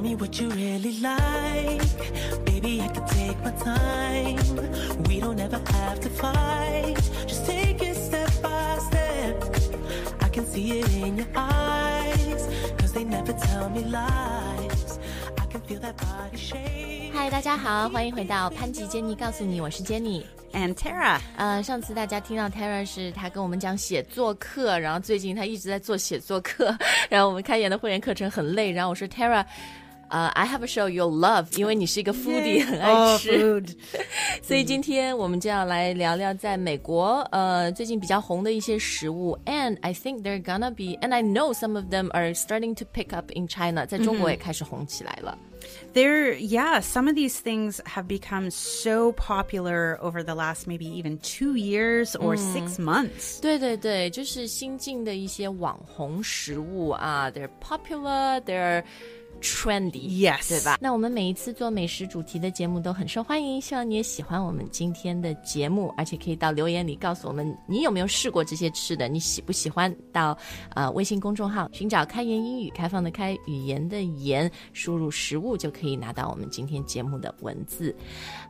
Tell me what you really like. Baby, I can take my time. We don't ever have to fight. Just take it step by step. I can see it in your eyes. Cause they never tell me lies. I can feel that body shape. 嗨，大家好，欢迎回到潘吉杰尼告诉你，我是 Jenny。And Tara. 呃，上次大家听到 Tara 是她跟我们讲写作课，然后最近她一直在做写作课，然后我们开研的会员课程很累，然后我说 Tara。呃、i have a show you'll love，因为你是一个 foodie，很爱 Oh, 吃 food. 所以今天我们就要来聊聊在美国呃最近比较红的一些食物，and I think they're gonna be，and I know some of them are starting to pick up in China，在中国也开始红起来了。 There, yeah, some of these things have become so popular over the last maybe even two years or six months. 对对对，就是新进的一些网红食物啊，they're popular，they're trendy， Yes 对吧？那我们每一次做美食主题的节目都很受欢迎，希望你也喜欢我们今天的节目，而且可以到留言里告诉我们你有没有试过这些吃的，你喜不喜欢？到呃微信公众号寻找开言英语，开放的开，语言的言，输入食物就可以拿到我们今天节目的文字。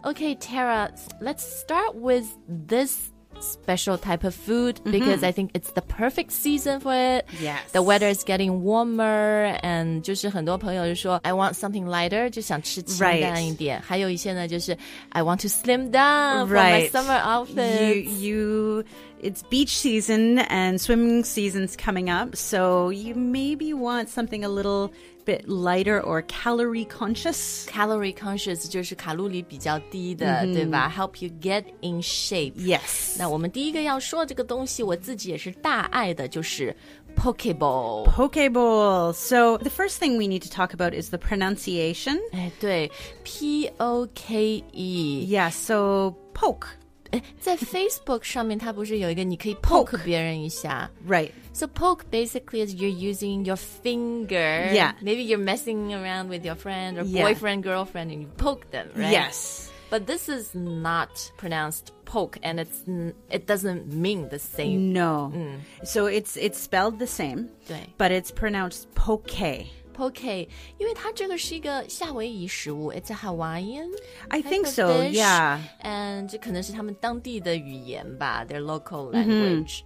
Okay, Tara, let's start with this special type of food because I think it's the perfect season for it. Yes. The weather is getting warmer and 就是很多朋友就说 I want something lighter 就想吃清淡一点。还有一些呢就是 I want to slim down for my Right. summer outfit. You, you, it's beach season and swimming season's coming up, so you maybe want something a little bit lighter or calorie conscious. Calorie conscious 就是卡路里比较低的，mm hmm. 对吧？Help you get in shape. Yes. 那我们第一个要说这个东西，我自己也是大爱的，就是 Poke bowl. So the first thing we need to talk about is the pronunciation. 哎，对，P O K E. Yeah. So poke. 哎，在 Facebook 上面，它不是有一个你可以 poke 别人一下 Right. So poke basically is you're using your finger. Yeah. Maybe you're messing around with your friend or Yeah. boyfriend, girlfriend, and you poke them, right? Yes. But this is not pronounced poke, and it's n- it doesn't mean the same. No. So it's it's spelled the same, 对 but it's pronounced poke. poke，因为它这个是一个夏威夷食物，it's a Hawaiian. I type think of so, dish, yeah. And 这可能是他们当地的语言吧，their local Mm-hmm. language.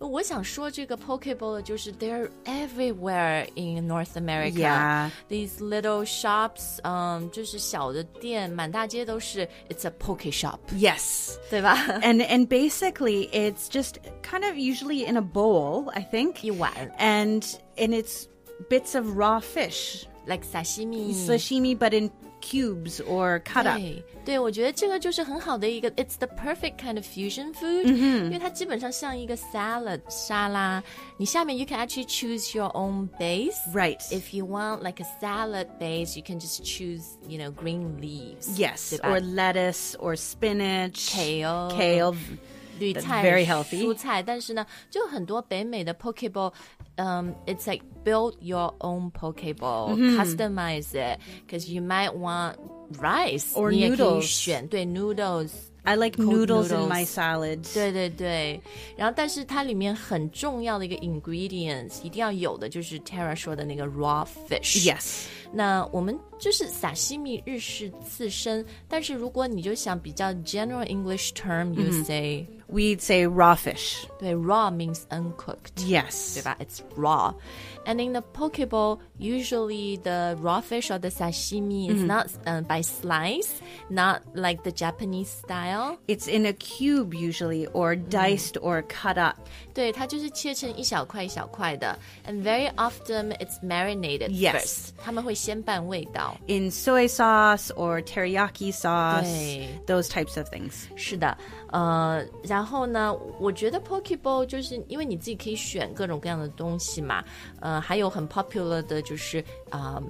我想说这个 poke bowl 就是 they're everywhere in North America. Yeah. These little shops, 嗯，就是小的店，满大街都是。It's a poke shop， Yes. 对吧？ And and basically it's just kind of usually in a bowl, I think. 一碗 And and it's bits of raw fish, like sashimi sashimi but in cubes or cut up 对,对，我觉得这个就是很好的一个，it's the perfect kind of fusion food，、嗯、因为它基本上像一个 salad 沙拉，你下面 you can actually choose your own base. Right. If you want like a salad base, you can just choose you know green leaves. Yes, or lettuce or spinach, kale, kale. 绿菜、very healthy 蔬菜，但是呢，就很多北美的 poke bowl um, it's like build your own poke bowl, mm -hmm. customize it because you might want rice or noodles. 选对 noodles。I like noodles, noodles in my salad. salad。对对对，然后但是它里面很重要的一个 ingredients 一定要有的就是 Tara 说的那个 raw fish。Yes。那我们就是撒西米日式刺身，但是如果你就想比较 general English term，you、mm hmm. say。We'd say raw fish. 对 raw means uncooked。 Yes. 对吧？It's raw. And in the poke bowl, usually the raw fish or the sashimi is not uh, by slice, not like the Japanese style. It's in a cube usually, or diced or cut up. 对，它就是切成一小块一小块的。And very often it's marinated Yes. first. 他们会先拌味道。 in soy sauce or teriyaki sauce, 对。 those types of things. 是的，呃，然后呢，我觉得 poke bowl 就是因为你自己可以选各种各样的东西嘛，呃， 还有很 popular 的就是啊、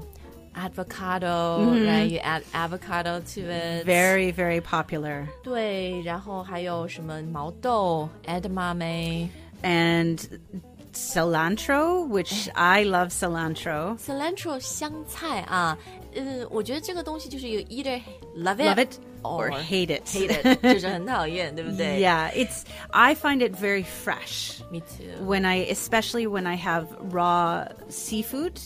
avocado，right？、You add avocado to it， Very, very popular. 对，然后还有什么毛豆 edamame。 And cilantro, which I love cilantro. cilantro 香菜啊，呃，我觉得这个东西就是 you either love it, Love it or hate it. hate it，就是很讨厌，对不对 Yeah, it's I find it very fresh. Me too. When I especially when I have raw seafood.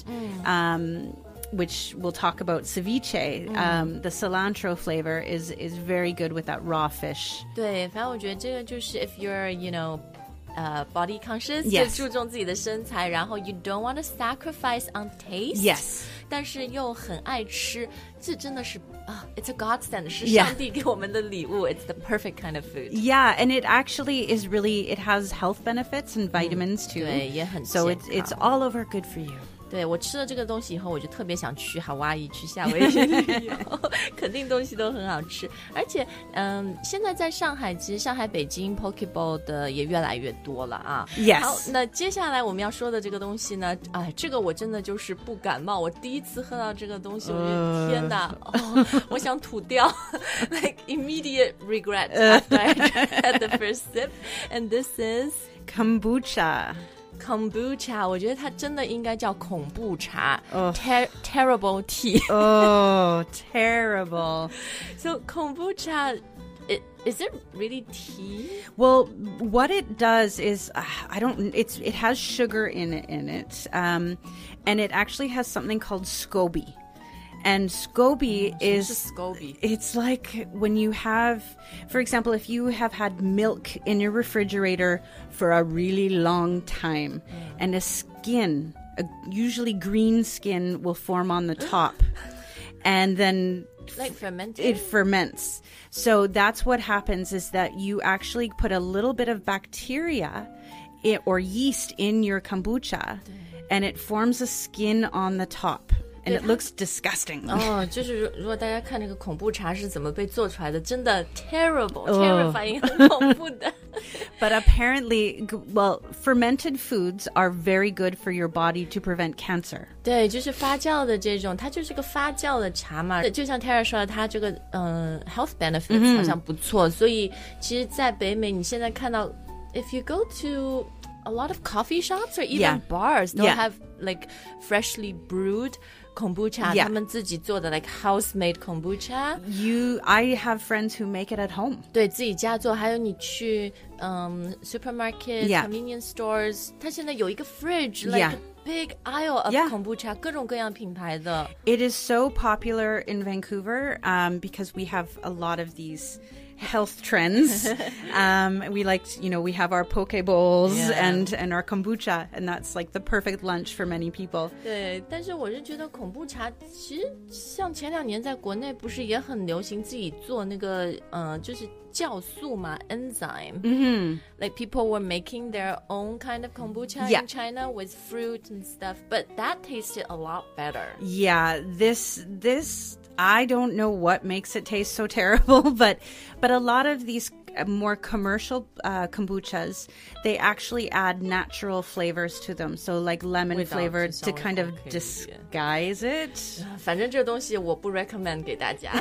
Um which we'll talk about ceviche. Um, the cilantro flavor is is very good with that raw fish. 对，反正我觉得这个就是 if you're you know。呃、body conscious Yes 就注重自己的身材，然后 you don't want to sacrifice on taste， Yes. 但是又很爱吃，这真的是啊，it's a godsend，是 Yeah 上帝给我们的礼物，it's the perfect kind of food。 Yeah, and it actually is really it has health benefits and vitamins too. 对，也很 So 健 it's it's 康 all over good for you. 对我吃了这个东西以后，我就特别想去夏威夷、去夏威夷旅 游，肯定东西都很好吃。而且，嗯，现在在上海，其实上海、北京 Pokeball 的也越来越多了啊。Yes 好，那接下来我们要说的这个东西呢，哎，这个我真的就是不感冒。我第一次喝到这个东西，我觉得天哪，哦，我想吐掉，like immediate regret after I had the first sip. And this is Kombucha. kombucha，我觉得它真的应该叫恐怖茶、哦 t e r terrible tea。 Oh, terrible. so kombucha, it, is it really tea? Well, what it does is uh, I don't. It's it has sugar in it in it, um, and it actually has something called SCOBY, and SCOBY oh, is SCOBY. It's like when you have, for example, if you have had milk in your refrigerator for a really long time, mm. and a skin, a usually green skin, will form on the top, and then Like fermented? it ferments. So that's what happens is that you actually put a little bit of bacteria or yeast in your kombucha and it forms a skin on the top and it looks disgusting. 哦，就是如如果大家看那个恐怖茶是怎么被做出来的，真的 terrible、terrifying，很恐怖的。 But apparently, g- well, fermented foods are very good for your body to prevent cancer. 对，就是发酵的这种，它就是个发酵的茶嘛。就像 Tara 说的，它这个嗯、health benefits 好像不错，所以其实，在北美你现在看到，if you go to a lot of coffee shops or even Yeah. bars, they'll Yeah. have like freshly brewed kombucha，、 Yeah. 他们自己做的 like house made kombucha。 You, I have friends who make it at home. 对自己家做，还有你去嗯 supermarket、 Yeah. convenience stores，它现在有一个 fridge，like Yeah. a big aisle of Yeah. kombucha，各种各样品牌的。 It is so popular in Vancouver um, because we have a lot of these health trends. um, we like, you know, we have our poke bowls Yeah. and and our kombucha, and that's like the perfect lunch for many people. 对，但是我是觉得恐怖茶，其实像前两年在国内不是也很流行自己做那个，呃，就是酵素嘛，enzyme。嗯 Like people were making their own kind of kombucha Yeah. in China with fruit and stuff, but that tasted a lot better. Yeah, this this I don't know what makes it taste so terrible, but but a lot of these uh, more commercial uh, kombuchas, they actually add natural flavors to them. So like lemon Without flavored just to sour kind of pumpkin, yeah. disguise it. 反正这个东西我不 recommend 给大家。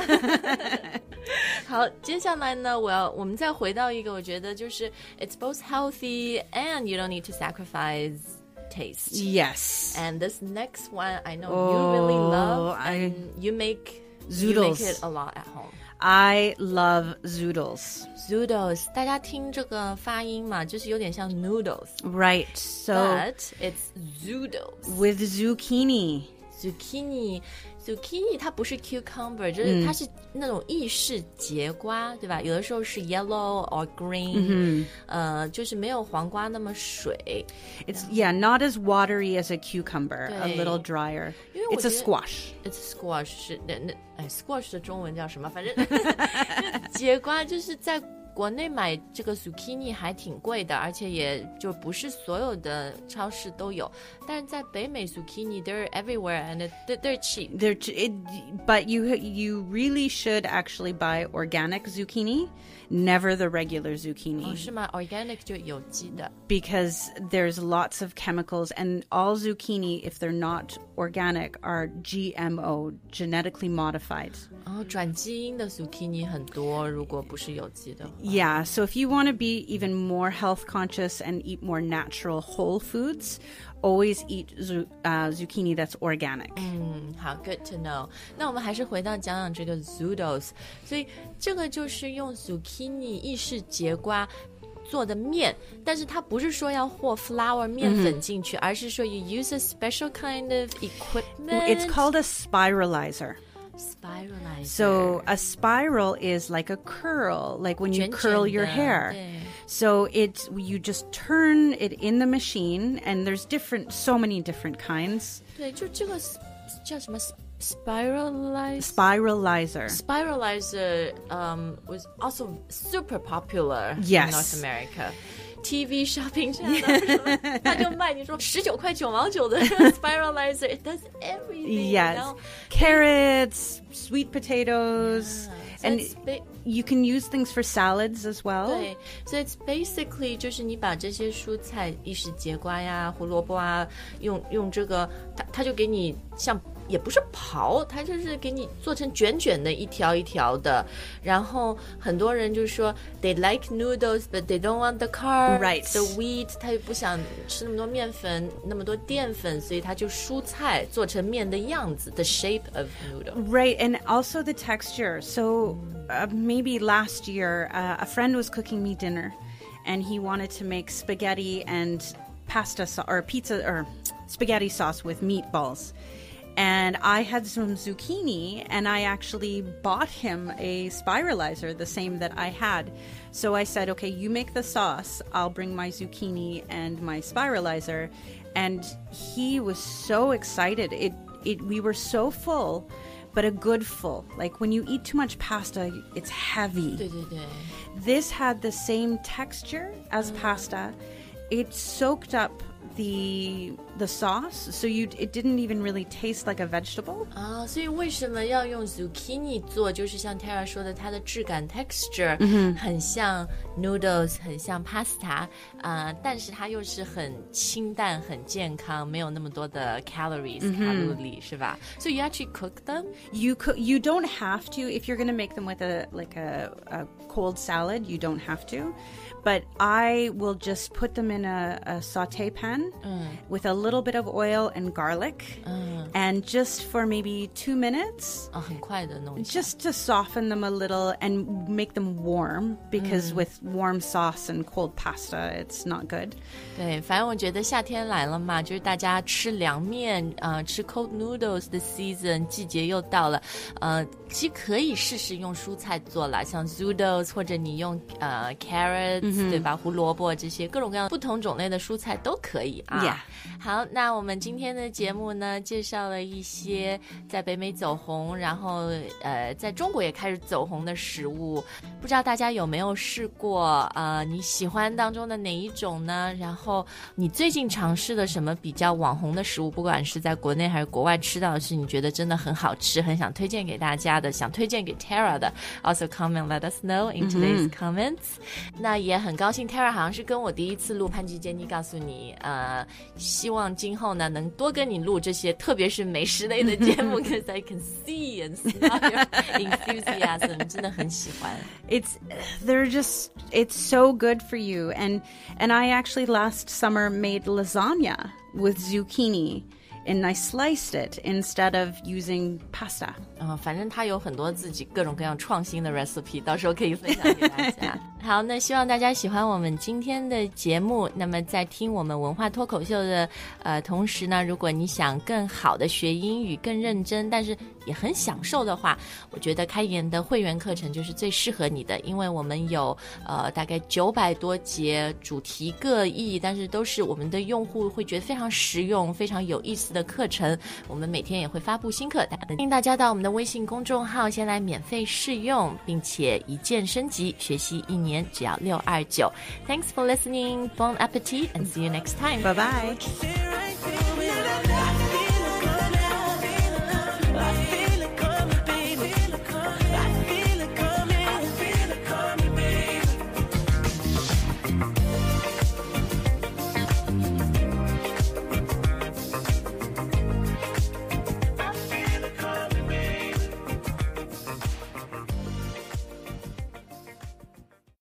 好，接下来呢，我要我们再回到一个，我觉得就是 it's both healthy and you don't need to sacrifice taste. Yes. And this next one, I know you really Oh, love, I- and you make you make Zoodles. it a lot at home. I love zoodles. Zoodles，大家听这个发音嘛，就是有点像 noodles， Right. So but it's zoodles。 with zucchini. zucchini zucchini 它不是 cucumber，就是它是那种意式节瓜，对吧？有的时候是 yellow or green，、呃，就是没有黄瓜那么水。 It's yeah, not as watery as a cucumber, a 对。 little drier. 因为我 It's a 觉得 squash. It's squash 是那那哎，squash 的中文叫什么？反正就节瓜就是在 国内买这个 zucchini 还挺贵的，而且也就不是所有的超市都有。但是在北美 zucchini they're everywhere and it, they're- they're cheap。 They're t- it, but you you really should actually buy organic zucchini, never the regular 哦， zucchini, 是吗？Organic 就有机的。 because there's lots of chemicals, and all zucchini, if they're not organic, are GMO, genetically modified. 哦，转基因的 zucchini 很多，如果不是有机的话。 Yeah, so if you want to be even more health conscious and eat more natural whole foods, always eat zu- uh, zucchini that's organic. 嗯，好，good to know。那我们还是回到讲讲这个 zoodles，所以这个就是用 zucchini 意式节瓜 做的面，但是它不是说要和 flour 面粉进去，而是说 you use a special kind of equipment. It's called a spiralizer. spiralizer. So a spiral is like a curl, like when you 卷 curl 卷 your 的 hair. 对 So it you just turn it in the machine, and there's different, so many different kinds. 对，就这个 s- 叫什么 spiralizer。 Spiralizer. Spiralizer um, was also super popular in Yes. North America. TV shopping 上他就卖你说十九块九毛九的 spiralizer, it does everything. Yes, 然后 carrots, sweet potatoes, so and it's ba- you can use things for salads as well. 对，so it's basically 就是你把这些蔬菜，一是节瓜呀、胡萝卜啊，用用这个，它它就给你像 也不是刨，它就是给你做成卷卷的，一条一条的。然后很多人就说 they like noodles but they don't want the carbs, Right. the wheat，他又不想吃那么多面粉，那么多淀粉，所以他就蔬菜做成面的样子，the shape of noodle。 Right, and also the texture. So uh, maybe last year, uh, a friend was cooking me dinner, and he wanted to make spaghetti and pasta so- or pizza or spaghetti sauce with meatballs. and I had some zucchini, and I actually bought him a spiralizer, the same that I had. So I said, okay, you make the sauce, I'll bring my zucchini and my spiralizer. And he was so excited. It, it, we were so full, but a good full. Like when you eat too much pasta, it's heavy. this had the same texture as mm. pasta. It soaked up the the sauce, so you it didn't even really taste like a vegetable. 啊，所以为什么要用 zucchini 做？就是像 Tara 说的，它的质感 texture、很像 noodles，很像 pasta，啊、但是它又是很清淡、很健康，没有那么多的 calories、卡路里，是吧？So you actually cook them？ You could you don't have to if you're going to make them with a like a, a cold salad. You don't have to, but I will just put them in a, a saute pan with a little bit of oil and garlic, and just for maybe two minutes. 啊，很快的弄一下。 just to soften them a little and make them warm because with warm sauce and cold pasta it's not good 对，反正我觉得夏天来了嘛，就是大家吃凉面，呃，吃 cold noodles 的 season，季节又到了，呃，其实可以试试用蔬菜做啦，像 zoodles 或者你用呃 carrots、对吧，胡萝卜这些各种各样不同种类的蔬菜都可以啊。 Yeah 好， 那我们今天的节目呢，介绍了一些在北美走红，然后呃，在中国也开始走红的食物。不知道大家有没有试过？呃，你喜欢当中的哪一种呢？然后你最近尝试的什么比较网红的食物？不管是在国内还是国外吃到的是你觉得真的很好吃，很想推荐给大家的，想推荐给 Tara 的，also comment let us know in today's comments。那也很高兴，Tara 好像是跟我第一次录潘吉杰尼，告诉你，呃，希望今后呢能多跟你录这些，特别是美食类的节目，because I can see and smell your enthusiasm，真的很喜欢。 it's they're just it's so good for you and and i actually last summer made lasagna with zucchini And i sliced it instead of using pasta 嗯、反正他有很多自己各种各样创新的 recipe，到时候可以分享给大家。好，那希望大家喜欢我们今天的节目。那么在听我们文化脱口秀的呃同时呢，如果你想更好的学英语，更认真，但是也很享受的话，我觉得开言的会员课程就是最适合你的，因为我们有呃大概九百多节，主题各异，但是都是我们的用户会觉得非常实用、非常有意思的的课程，我们每天也会发布新课，欢迎大家到我们的微信公众号先来免费试用，并且一键升级，学习一年只要六二九。Thanks for listening, Bon appetit, and see you next time. Bye bye.